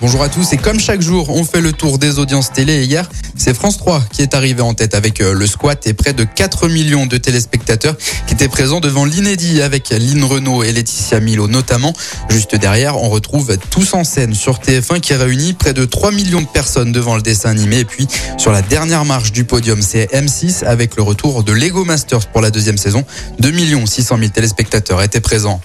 Bonjour à tous et comme chaque jour, on fait le tour des audiences télé et hier, c'est France 3 qui est arrivé en tête avec euh, le squat et près de 4 millions de téléspectateurs qui étaient présents devant l'inédit avec Lynn Renault et Laetitia Milo notamment. Juste derrière, on retrouve Tous en scène sur TF1 qui réunit près de 3 millions de personnes devant le dessin animé et puis sur la dernière marche du podium, c'est M6 avec le retour de Lego Masters pour la deuxième saison. 2 600 000 téléspectateurs étaient présents.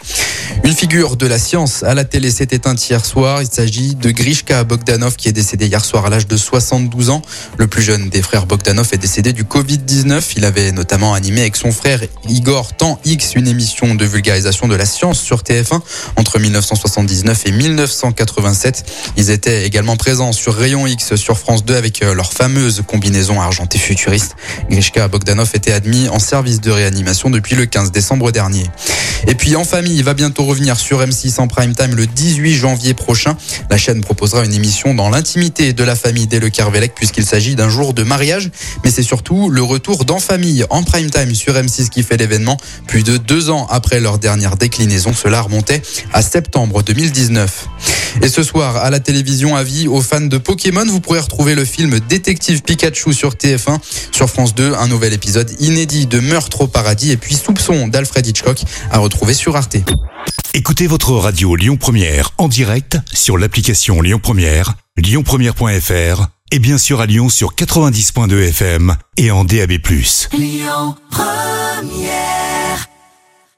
Une figure de la science à la télé s'est éteinte hier soir. Il s'agit de Grishka Bogdanov qui est décédé hier soir à l'âge de 72 ans. Le plus jeune des frères Bogdanov est décédé du Covid-19. Il avait notamment animé avec son frère Igor Temps X une émission de vulgarisation de la science sur TF1 entre 1979 et 1987. Ils étaient également présents sur Rayon X sur France 2 avec euh, leur fameuse combinaison argentée futuriste. Grishka Bogdanov était admis en service de réanimation depuis le 15 décembre dernier. Et puis en famille, il va bientôt revenir sur M6 en prime time le 18 janvier prochain. La chaîne proposera une émission dans l'intimité de la famille dès le Kervelec puisqu'il s'agit d'un jour de mariage. Mais c'est surtout le retour d'En Famille en prime time sur M6 qui fait l'événement. Plus de deux ans après leur dernière déclinaison, cela remontait à septembre 2019. Et ce soir, à la télévision, avis aux fans de Pokémon, vous pourrez retrouver le film Détective Pikachu sur TF1. Sur France 2, un nouvel épisode inédit de Meurtre au paradis et puis Soupçon d'Alfred Hitchcock à retrouver sur Arte. Écoutez votre radio Lyon Première en direct sur l'application Lyon Première, lyonpremière.fr et bien sûr à Lyon sur 90.2 FM et en DAB+. Lyon Première